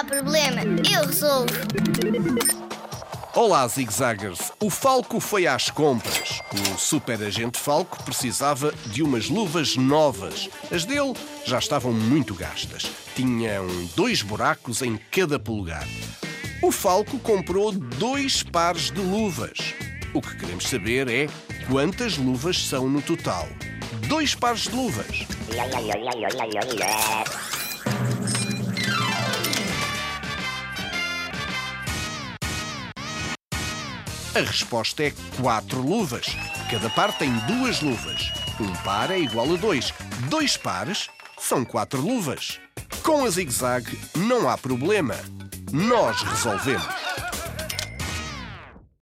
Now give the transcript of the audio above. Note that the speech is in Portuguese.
há problema, eu resolvo. Olá, zigzaggers. O Falco foi às compras. O super agente Falco precisava de umas luvas novas. As dele já estavam muito gastas. Tinham dois buracos em cada polegar. O Falco comprou dois pares de luvas. O que queremos saber é quantas luvas são no total. Dois pares de luvas. A resposta é quatro luvas. Cada par tem duas luvas. Um par é igual a dois. Dois pares são quatro luvas. Com a zigue-zague não há problema. Nós resolvemos.